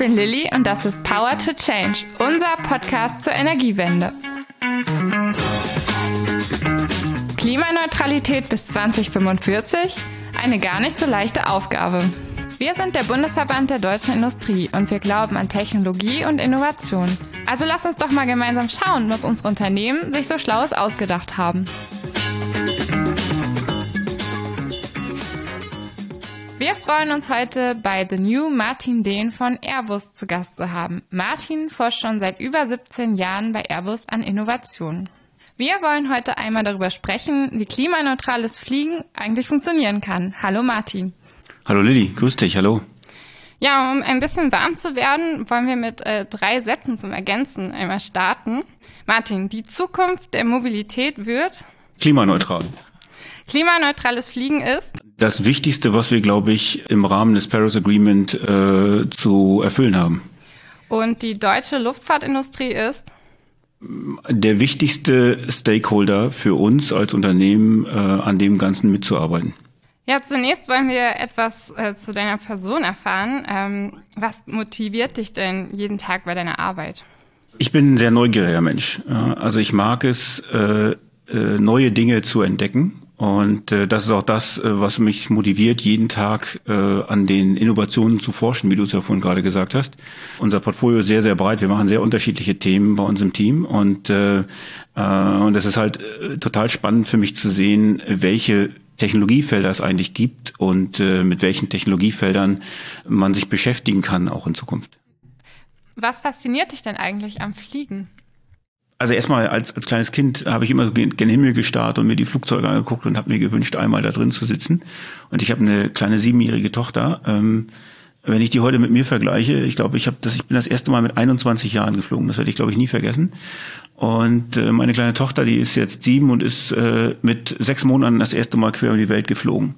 bin Lilly und das ist Power to Change, unser Podcast zur Energiewende. Klimaneutralität bis 2045? Eine gar nicht so leichte Aufgabe. Wir sind der Bundesverband der deutschen Industrie und wir glauben an Technologie und Innovation. Also lass uns doch mal gemeinsam schauen, was unsere Unternehmen sich so Schlaues ausgedacht haben. Wir freuen uns heute bei The New Martin Dehn von Airbus zu Gast zu haben. Martin forscht schon seit über 17 Jahren bei Airbus an Innovationen. Wir wollen heute einmal darüber sprechen, wie klimaneutrales Fliegen eigentlich funktionieren kann. Hallo Martin. Hallo Lilly, grüß dich, hallo. Ja, um ein bisschen warm zu werden, wollen wir mit äh, drei Sätzen zum Ergänzen einmal starten. Martin, die Zukunft der Mobilität wird klimaneutral. Klimaneutrales Fliegen ist das Wichtigste, was wir, glaube ich, im Rahmen des Paris Agreement äh, zu erfüllen haben. Und die deutsche Luftfahrtindustrie ist? Der wichtigste Stakeholder für uns als Unternehmen, äh, an dem Ganzen mitzuarbeiten. Ja, zunächst wollen wir etwas äh, zu deiner Person erfahren. Ähm, was motiviert dich denn jeden Tag bei deiner Arbeit? Ich bin ein sehr neugieriger Mensch. Also ich mag es, äh, äh, neue Dinge zu entdecken und äh, das ist auch das, äh, was mich motiviert, jeden Tag äh, an den Innovationen zu forschen, wie du es ja vorhin gerade gesagt hast. Unser Portfolio ist sehr, sehr breit. Wir machen sehr unterschiedliche Themen bei uns im Team. Und, äh, äh, und es ist halt äh, total spannend für mich zu sehen, welche Technologiefelder es eigentlich gibt und äh, mit welchen Technologiefeldern man sich beschäftigen kann, auch in Zukunft. Was fasziniert dich denn eigentlich am Fliegen? Also erstmal als, als kleines Kind habe ich immer so gen Himmel gestarrt und mir die Flugzeuge angeguckt und habe mir gewünscht, einmal da drin zu sitzen. Und ich habe eine kleine siebenjährige Tochter. Ähm, wenn ich die heute mit mir vergleiche, ich glaube, ich habe das, ich bin das erste Mal mit 21 Jahren geflogen. Das werde ich, glaube ich, nie vergessen. Und äh, meine kleine Tochter, die ist jetzt sieben und ist äh, mit sechs Monaten das erste Mal quer um die Welt geflogen.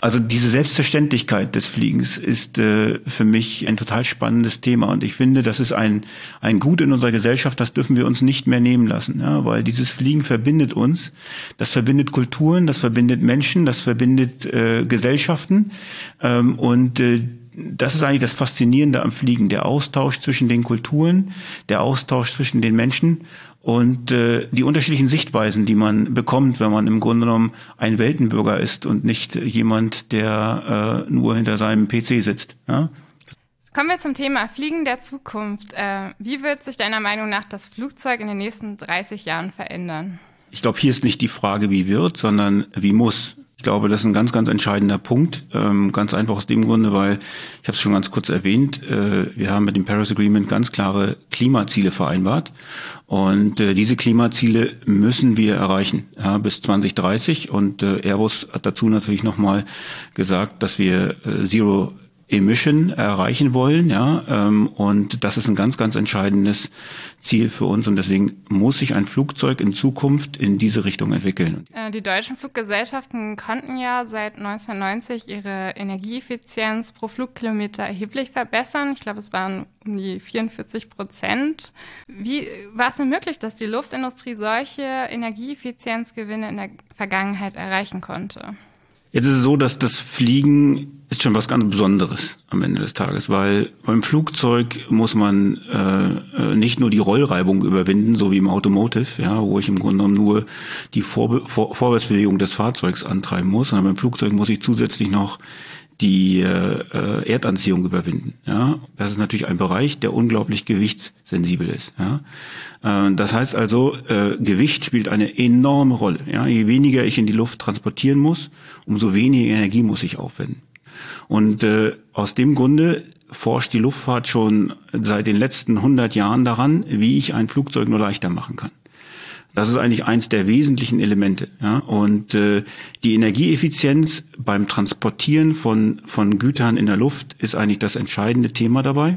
Also diese Selbstverständlichkeit des Fliegens ist äh, für mich ein total spannendes Thema. Und ich finde, das ist ein, ein Gut in unserer Gesellschaft, das dürfen wir uns nicht mehr nehmen lassen. Ja? Weil dieses Fliegen verbindet uns, das verbindet Kulturen, das verbindet Menschen, das verbindet äh, Gesellschaften. Ähm, und äh, das ist eigentlich das Faszinierende am Fliegen, der Austausch zwischen den Kulturen, der Austausch zwischen den Menschen und äh, die unterschiedlichen Sichtweisen, die man bekommt, wenn man im Grunde genommen ein Weltenbürger ist und nicht jemand, der äh, nur hinter seinem PC sitzt. Ja? Kommen wir zum Thema Fliegen der Zukunft. Äh, wie wird sich deiner Meinung nach das Flugzeug in den nächsten 30 Jahren verändern? Ich glaube, hier ist nicht die Frage, wie wird, sondern wie muss. Ich glaube, das ist ein ganz, ganz entscheidender Punkt. Ähm, ganz einfach aus dem Grunde, weil, ich habe es schon ganz kurz erwähnt, äh, wir haben mit dem Paris Agreement ganz klare Klimaziele vereinbart. Und äh, diese Klimaziele müssen wir erreichen ja, bis 2030. Und äh, Airbus hat dazu natürlich nochmal gesagt, dass wir äh, Zero Emission erreichen wollen, ja, ähm, und das ist ein ganz, ganz entscheidendes Ziel für uns und deswegen muss sich ein Flugzeug in Zukunft in diese Richtung entwickeln. Äh, die deutschen Fluggesellschaften konnten ja seit 1990 ihre Energieeffizienz pro Flugkilometer erheblich verbessern. Ich glaube, es waren um die 44 Prozent. Wie war es denn möglich, dass die Luftindustrie solche Energieeffizienzgewinne in der Vergangenheit erreichen konnte? Jetzt ist es so, dass das Fliegen ist schon was ganz Besonderes am Ende des Tages, weil beim Flugzeug muss man äh, äh, nicht nur die Rollreibung überwinden, so wie im Automotive, ja, wo ich im Grunde genommen nur die Vor Vor Vorwärtsbewegung des Fahrzeugs antreiben muss, sondern beim Flugzeug muss ich zusätzlich noch die äh, Erdanziehung überwinden. Ja, das ist natürlich ein Bereich, der unglaublich gewichtssensibel ist. Ja, äh, das heißt also, äh, Gewicht spielt eine enorme Rolle. Ja, je weniger ich in die Luft transportieren muss, umso weniger Energie muss ich aufwenden. Und äh, aus dem Grunde forscht die Luftfahrt schon seit den letzten 100 Jahren daran, wie ich ein Flugzeug nur leichter machen kann. Das ist eigentlich eins der wesentlichen Elemente. Ja? Und äh, die Energieeffizienz beim Transportieren von, von Gütern in der Luft ist eigentlich das entscheidende Thema dabei.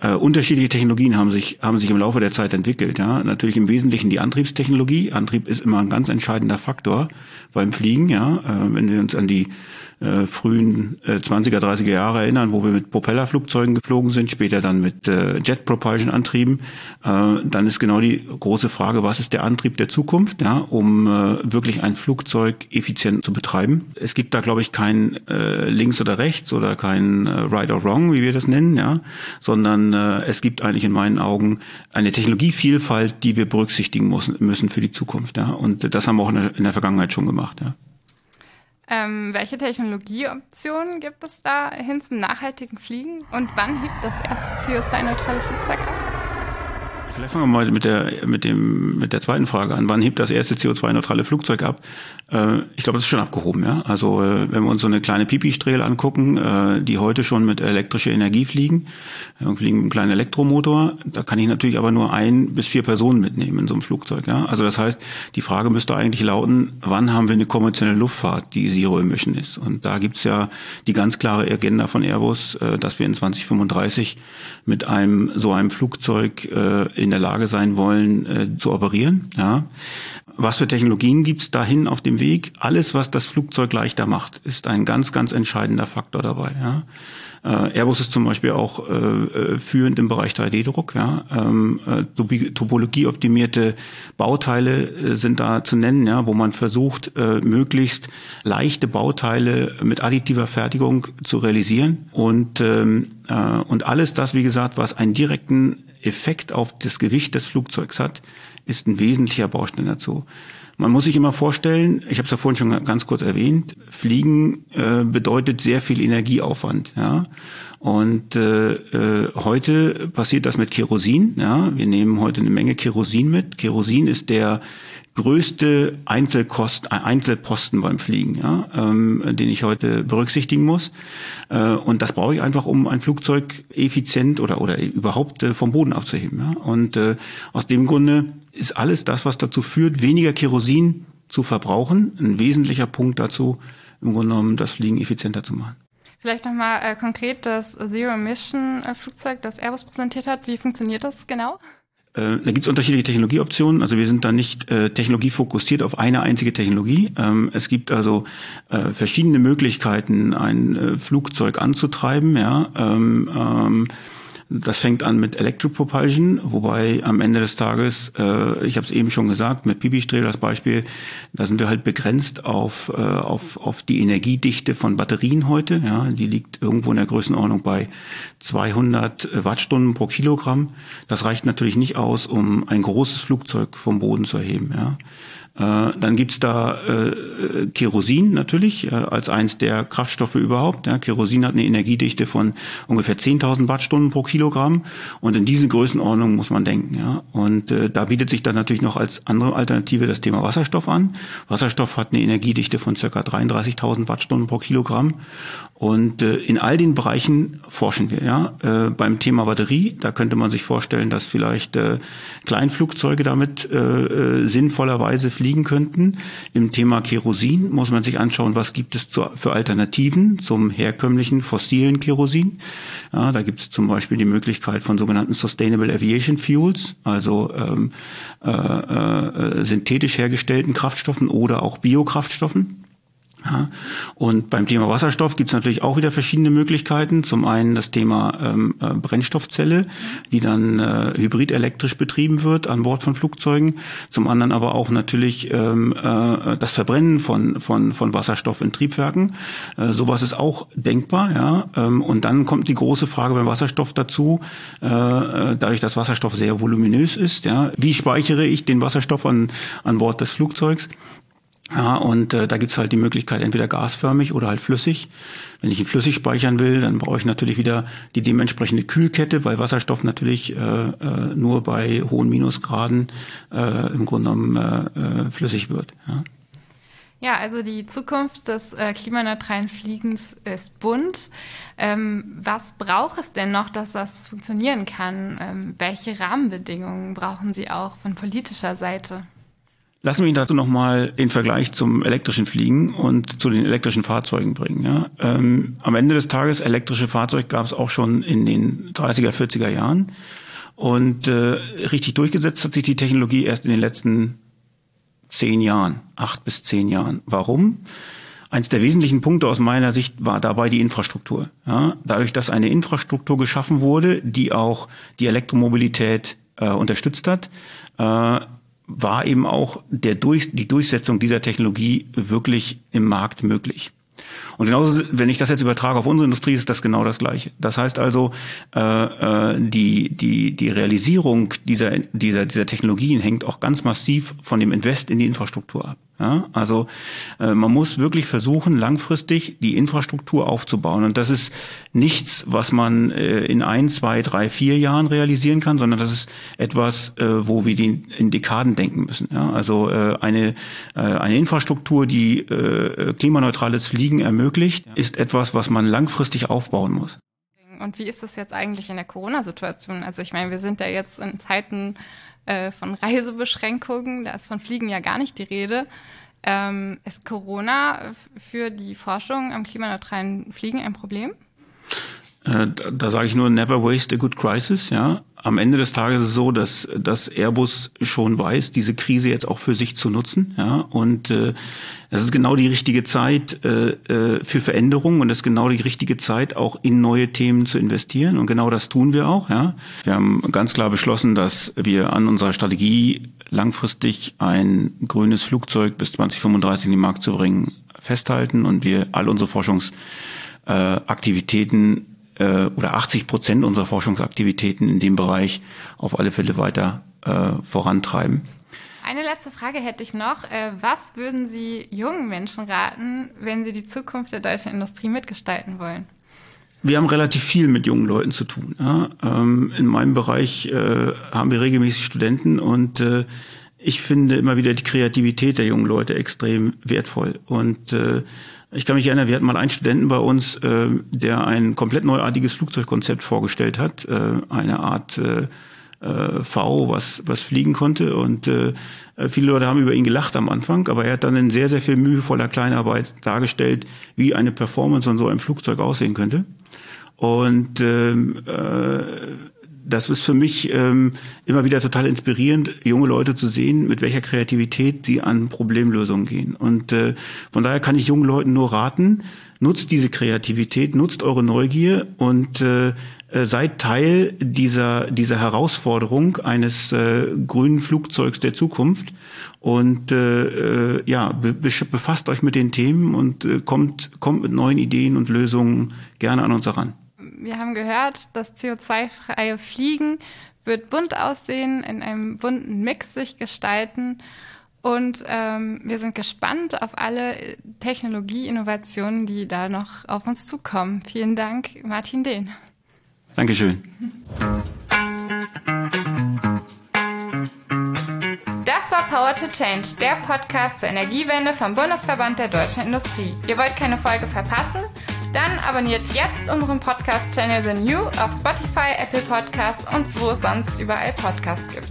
Äh, unterschiedliche Technologien haben sich, haben sich im Laufe der Zeit entwickelt. Ja? Natürlich im Wesentlichen die Antriebstechnologie. Antrieb ist immer ein ganz entscheidender Faktor beim Fliegen. Ja? Äh, wenn wir uns an die äh, frühen äh, 20er, 30er Jahre erinnern, wo wir mit Propellerflugzeugen geflogen sind, später dann mit äh, Jet Propulsion Antrieben, äh, dann ist genau die große Frage, was ist der Antrieb der Zukunft, ja, um äh, wirklich ein Flugzeug effizient zu betreiben. Es gibt da, glaube ich, kein äh, links oder rechts oder kein äh, right or wrong, wie wir das nennen, ja, sondern äh, es gibt eigentlich in meinen Augen eine Technologievielfalt, die wir berücksichtigen müssen, müssen für die Zukunft, ja. Und das haben wir auch in der, in der Vergangenheit schon gemacht, ja. Ähm, welche Technologieoptionen gibt es da hin zum nachhaltigen Fliegen und wann hebt das erste CO2-neutrale Flugzeug ab? Vielleicht fangen wir mal mit der, mit dem, mit der zweiten Frage an. Wann hebt das erste CO2-neutrale Flugzeug ab? Äh, ich glaube, das ist schon abgehoben, ja. Also, äh, wenn wir uns so eine kleine Pipistrel angucken, äh, die heute schon mit elektrischer Energie fliegen, fliegen mit einem kleinen Elektromotor, da kann ich natürlich aber nur ein bis vier Personen mitnehmen in so einem Flugzeug, ja. Also, das heißt, die Frage müsste eigentlich lauten, wann haben wir eine konventionelle Luftfahrt, die Zero Emission ist? Und da gibt's ja die ganz klare Agenda von Airbus, dass wir in 2035 mit einem, so einem Flugzeug, in der Lage sein wollen, zu operieren. Ja. Was für Technologien gibt's dahin auf dem Weg? Alles, was das Flugzeug leichter macht, ist ein ganz, ganz entscheidender Faktor dabei. Ja. Äh, Airbus ist zum Beispiel auch äh, äh führend im Bereich 3D-Druck. Ja. Ähm, äh, topologieoptimierte Bauteile äh, sind da zu nennen, ja, wo man versucht, äh, möglichst leichte Bauteile mit additiver Fertigung zu realisieren. Und, ähm, äh, und alles das, wie gesagt, was einen direkten Effekt auf das Gewicht des Flugzeugs hat, ist ein wesentlicher Baustein dazu. Man muss sich immer vorstellen, ich habe es ja vorhin schon ganz kurz erwähnt, Fliegen äh, bedeutet sehr viel Energieaufwand. Ja? Und äh, äh, heute passiert das mit Kerosin. Ja? Wir nehmen heute eine Menge Kerosin mit. Kerosin ist der größte Einzelkost, Einzelposten beim Fliegen, ja, ähm, den ich heute berücksichtigen muss. Äh, und das brauche ich einfach, um ein Flugzeug effizient oder oder überhaupt äh, vom Boden abzuheben. Ja. Und äh, aus dem Grunde ist alles das, was dazu führt, weniger Kerosin zu verbrauchen, ein wesentlicher Punkt dazu, im Grunde genommen das Fliegen effizienter zu machen. Vielleicht nochmal äh, konkret das Zero-Emission-Flugzeug, das Airbus präsentiert hat. Wie funktioniert das genau? Äh, da gibt es unterschiedliche Technologieoptionen. Also wir sind da nicht äh, technologiefokussiert auf eine einzige Technologie. Ähm, es gibt also äh, verschiedene Möglichkeiten, ein äh, Flugzeug anzutreiben. Ja. Ähm, ähm, das fängt an mit Electropropulsion, wobei am Ende des Tages, äh, ich habe es eben schon gesagt, mit Pipistrel als Beispiel, da sind wir halt begrenzt auf, äh, auf, auf die Energiedichte von Batterien heute. Ja, die liegt irgendwo in der Größenordnung bei 200 Wattstunden pro Kilogramm. Das reicht natürlich nicht aus, um ein großes Flugzeug vom Boden zu erheben. Ja. Äh, dann gibt's da äh, Kerosin natürlich äh, als eins der Kraftstoffe überhaupt. Ja. Kerosin hat eine Energiedichte von ungefähr 10.000 Wattstunden pro Kilogramm und in diesen Größenordnungen muss man denken. Ja. Und äh, da bietet sich dann natürlich noch als andere Alternative das Thema Wasserstoff an. Wasserstoff hat eine Energiedichte von circa 33.000 Wattstunden pro Kilogramm und äh, in all den Bereichen forschen wir. Ja, äh, beim Thema Batterie, da könnte man sich vorstellen, dass vielleicht äh, Kleinflugzeuge damit äh, äh, sinnvollerweise fliegen könnten. Im Thema Kerosin muss man sich anschauen, was gibt es zu, für Alternativen zum herkömmlichen fossilen Kerosin. Ja, da gibt es zum Beispiel die Möglichkeit von sogenannten Sustainable Aviation Fuels, also ähm, äh, äh, synthetisch hergestellten Kraftstoffen oder auch Biokraftstoffen. Ja. Und beim Thema Wasserstoff gibt es natürlich auch wieder verschiedene Möglichkeiten. Zum einen das Thema ähm, äh, Brennstoffzelle, die dann äh, hybridelektrisch betrieben wird an Bord von Flugzeugen. Zum anderen aber auch natürlich ähm, äh, das Verbrennen von, von, von Wasserstoff in Triebwerken. Äh, sowas ist auch denkbar. Ja. Ähm, und dann kommt die große Frage beim Wasserstoff dazu, äh, äh, dadurch, dass Wasserstoff sehr voluminös ist. Ja. Wie speichere ich den Wasserstoff an, an Bord des Flugzeugs? Ja, und äh, da gibt's halt die Möglichkeit, entweder gasförmig oder halt flüssig. Wenn ich ihn flüssig speichern will, dann brauche ich natürlich wieder die dementsprechende Kühlkette, weil Wasserstoff natürlich äh, äh, nur bei hohen Minusgraden äh, im Grunde genommen äh, äh, flüssig wird. Ja. Ja, also die Zukunft des äh, klimaneutralen Fliegens ist bunt. Ähm, was braucht es denn noch, dass das funktionieren kann? Ähm, welche Rahmenbedingungen brauchen Sie auch von politischer Seite? Lassen wir ihn dazu nochmal den Vergleich zum elektrischen Fliegen und zu den elektrischen Fahrzeugen bringen. Ja? Ähm, am Ende des Tages, elektrische Fahrzeuge gab es auch schon in den 30er, 40er Jahren. Und äh, richtig durchgesetzt hat sich die Technologie erst in den letzten zehn Jahren, acht bis zehn Jahren. Warum? Eins der wesentlichen Punkte aus meiner Sicht war dabei die Infrastruktur. Ja, dadurch, dass eine Infrastruktur geschaffen wurde, die auch die Elektromobilität äh, unterstützt hat, äh, war eben auch der Durch, die Durchsetzung dieser Technologie wirklich im Markt möglich. Und genauso, wenn ich das jetzt übertrage auf unsere Industrie, ist das genau das Gleiche. Das heißt also, äh, äh, die, die, die Realisierung dieser, dieser, dieser Technologien hängt auch ganz massiv von dem Invest in die Infrastruktur ab. Ja, also äh, man muss wirklich versuchen, langfristig die Infrastruktur aufzubauen. Und das ist nichts, was man äh, in ein, zwei, drei, vier Jahren realisieren kann, sondern das ist etwas, äh, wo wir die in Dekaden denken müssen. Ja, also äh, eine, äh, eine Infrastruktur, die äh, klimaneutrales Fliegen ermöglicht, ist etwas, was man langfristig aufbauen muss. Und wie ist das jetzt eigentlich in der Corona-Situation? Also ich meine, wir sind ja jetzt in Zeiten äh, von Reisebeschränkungen, da ist von Fliegen ja gar nicht die Rede. Ähm, ist Corona für die Forschung am klimaneutralen Fliegen ein Problem? Äh, da, da sage ich nur, never waste a good crisis. Ja, am Ende des Tages ist es so, dass, dass Airbus schon weiß, diese Krise jetzt auch für sich zu nutzen. Ja, und äh, das ist genau die richtige Zeit äh, äh für Veränderungen und das ist genau die richtige Zeit, auch in neue Themen zu investieren. Und genau das tun wir auch. Ja, wir haben ganz klar beschlossen, dass wir an unserer Strategie langfristig ein grünes Flugzeug bis 2035 in den Markt zu bringen festhalten und wir all unsere Forschungsaktivitäten äh, oder 80 Prozent unserer Forschungsaktivitäten in dem Bereich auf alle Fälle weiter äh, vorantreiben. Eine letzte Frage hätte ich noch. Äh, was würden Sie jungen Menschen raten, wenn sie die Zukunft der deutschen Industrie mitgestalten wollen? Wir haben relativ viel mit jungen Leuten zu tun. Ähm, in meinem Bereich äh, haben wir regelmäßig Studenten und äh, ich finde immer wieder die Kreativität der jungen Leute extrem wertvoll. Und ich kann mich erinnern, wir hatten mal einen Studenten bei uns, äh, der ein komplett neuartiges Flugzeugkonzept vorgestellt hat, äh, eine Art äh, äh, V, was, was fliegen konnte. Und äh, viele Leute haben über ihn gelacht am Anfang, aber er hat dann in sehr, sehr viel mühevoller Kleinarbeit dargestellt, wie eine Performance von so einem Flugzeug aussehen könnte. Und ähm, äh, das ist für mich ähm, immer wieder total inspirierend, junge Leute zu sehen, mit welcher Kreativität sie an Problemlösungen gehen. Und äh, von daher kann ich jungen Leuten nur raten, nutzt diese Kreativität, nutzt eure Neugier und äh, äh seid Teil dieser, dieser Herausforderung eines äh, grünen Flugzeugs der Zukunft. Und äh, äh ja, be befasst euch mit den Themen und äh, kommt, kommt mit neuen Ideen und Lösungen gerne an uns heran wir haben gehört, das CO2-freie Fliegen wird bunt aussehen, in einem bunten Mix sich gestalten. Und ähm, wir sind gespannt auf alle Technologie-Innovationen, die da noch auf uns zukommen. Vielen Dank, Martin Dehn. Dankeschön. Das war Power to Change, der Podcast zur Energiewende vom Bundesverband der deutschen Industrie. Ihr wollt keine Folge verpassen? Dann abonniert jetzt unseren Podcast-Channel The New auf Spotify, Apple Podcasts und wo es sonst überall Podcasts gibt.